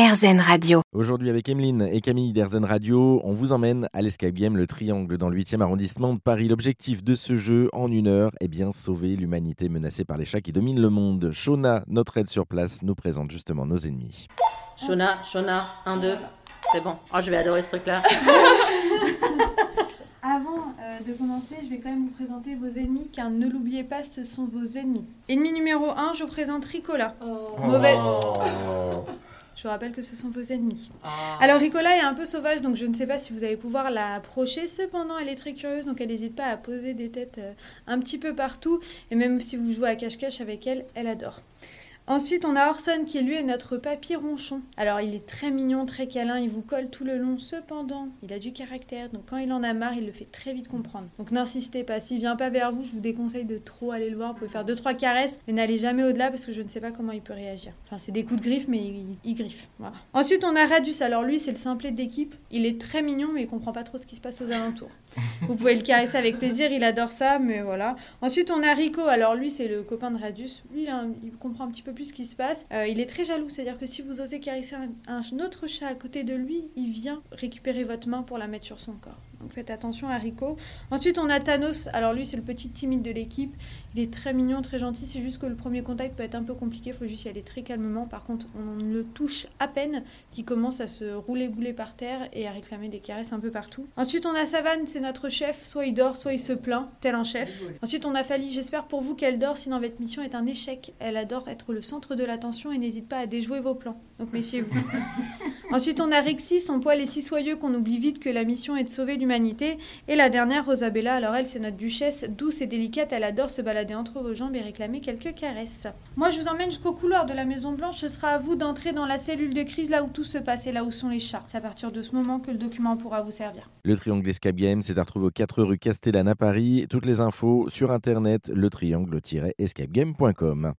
RZN Radio. Aujourd'hui avec Emeline et Camille d'Erzen Radio, on vous emmène à l'Escape Game, le Triangle dans le 8e arrondissement de Paris. L'objectif de ce jeu en une heure est bien sauver l'humanité menacée par les chats qui dominent le monde. Shona, notre aide sur place, nous présente justement nos ennemis. Shona, Shona, 1, 2, c'est bon. Oh, je vais adorer ce truc-là. Avant euh, de commencer, je vais quand même vous présenter vos ennemis, car ne l'oubliez pas, ce sont vos ennemis. Ennemi numéro 1, je vous présente Ricola. Mauvais. Je vous rappelle que ce sont vos ennemis. Alors Ricola est un peu sauvage, donc je ne sais pas si vous allez pouvoir la approcher. Cependant, elle est très curieuse, donc elle n'hésite pas à poser des têtes euh, un petit peu partout. Et même si vous jouez à cache-cache avec elle, elle adore. Ensuite, on a Orson qui lui est notre papy ronchon. Alors, il est très mignon, très câlin, il vous colle tout le long. Cependant, il a du caractère, donc quand il en a marre, il le fait très vite comprendre. Donc, n'insistez pas. S'il vient pas vers vous, je vous déconseille de trop aller le voir. Vous pouvez faire deux trois caresses, mais n'allez jamais au-delà parce que je ne sais pas comment il peut réagir. Enfin, c'est des coups de griffe, mais il, il griffe. Voilà. Ensuite, on a Radius. Alors, lui, c'est le simplet de l'équipe. Il est très mignon, mais il comprend pas trop ce qui se passe aux alentours. Vous pouvez le caresser avec plaisir, il adore ça, mais voilà. Ensuite, on a Rico. Alors, lui, c'est le copain de Radius. Lui, il, a un- il comprend un petit peu plus ce qui se passe. Euh, il est très jaloux, c'est-à-dire que si vous osez caresser un, un autre chat à côté de lui, il vient récupérer votre main pour la mettre sur son corps. Donc faites attention à Rico. Ensuite, on a Thanos. Alors lui, c'est le petit timide de l'équipe. Il est très mignon, très gentil. C'est juste que le premier contact peut être un peu compliqué. Il faut juste y aller très calmement. Par contre, on le touche à peine, qui commence à se rouler bouler par terre et à réclamer des caresses un peu partout. Ensuite, on a Savane, c'est notre chef. Soit il dort, soit il se plaint, tel un chef. Ensuite, on a Fali. J'espère pour vous qu'elle dort, sinon votre mission est un échec. Elle adore être le centre de l'attention et n'hésite pas à déjouer vos plans. Donc méfiez-vous. Ensuite, on a Rexy, son poil est si soyeux qu'on oublie vite que la mission est de sauver l'humanité. Et la dernière, Rosabella, alors elle, c'est notre duchesse, douce et délicate, elle adore se balader entre vos jambes et réclamer quelques caresses. Moi, je vous emmène jusqu'au couloir de la Maison Blanche, ce sera à vous d'entrer dans la cellule de crise, là où tout se passe et là où sont les chats. C'est à partir de ce moment que le document pourra vous servir. Le Triangle Escape Game, c'est à retrouver aux 4 rue Castellane à Paris. Toutes les infos sur internet, le triangle-escapegame.com.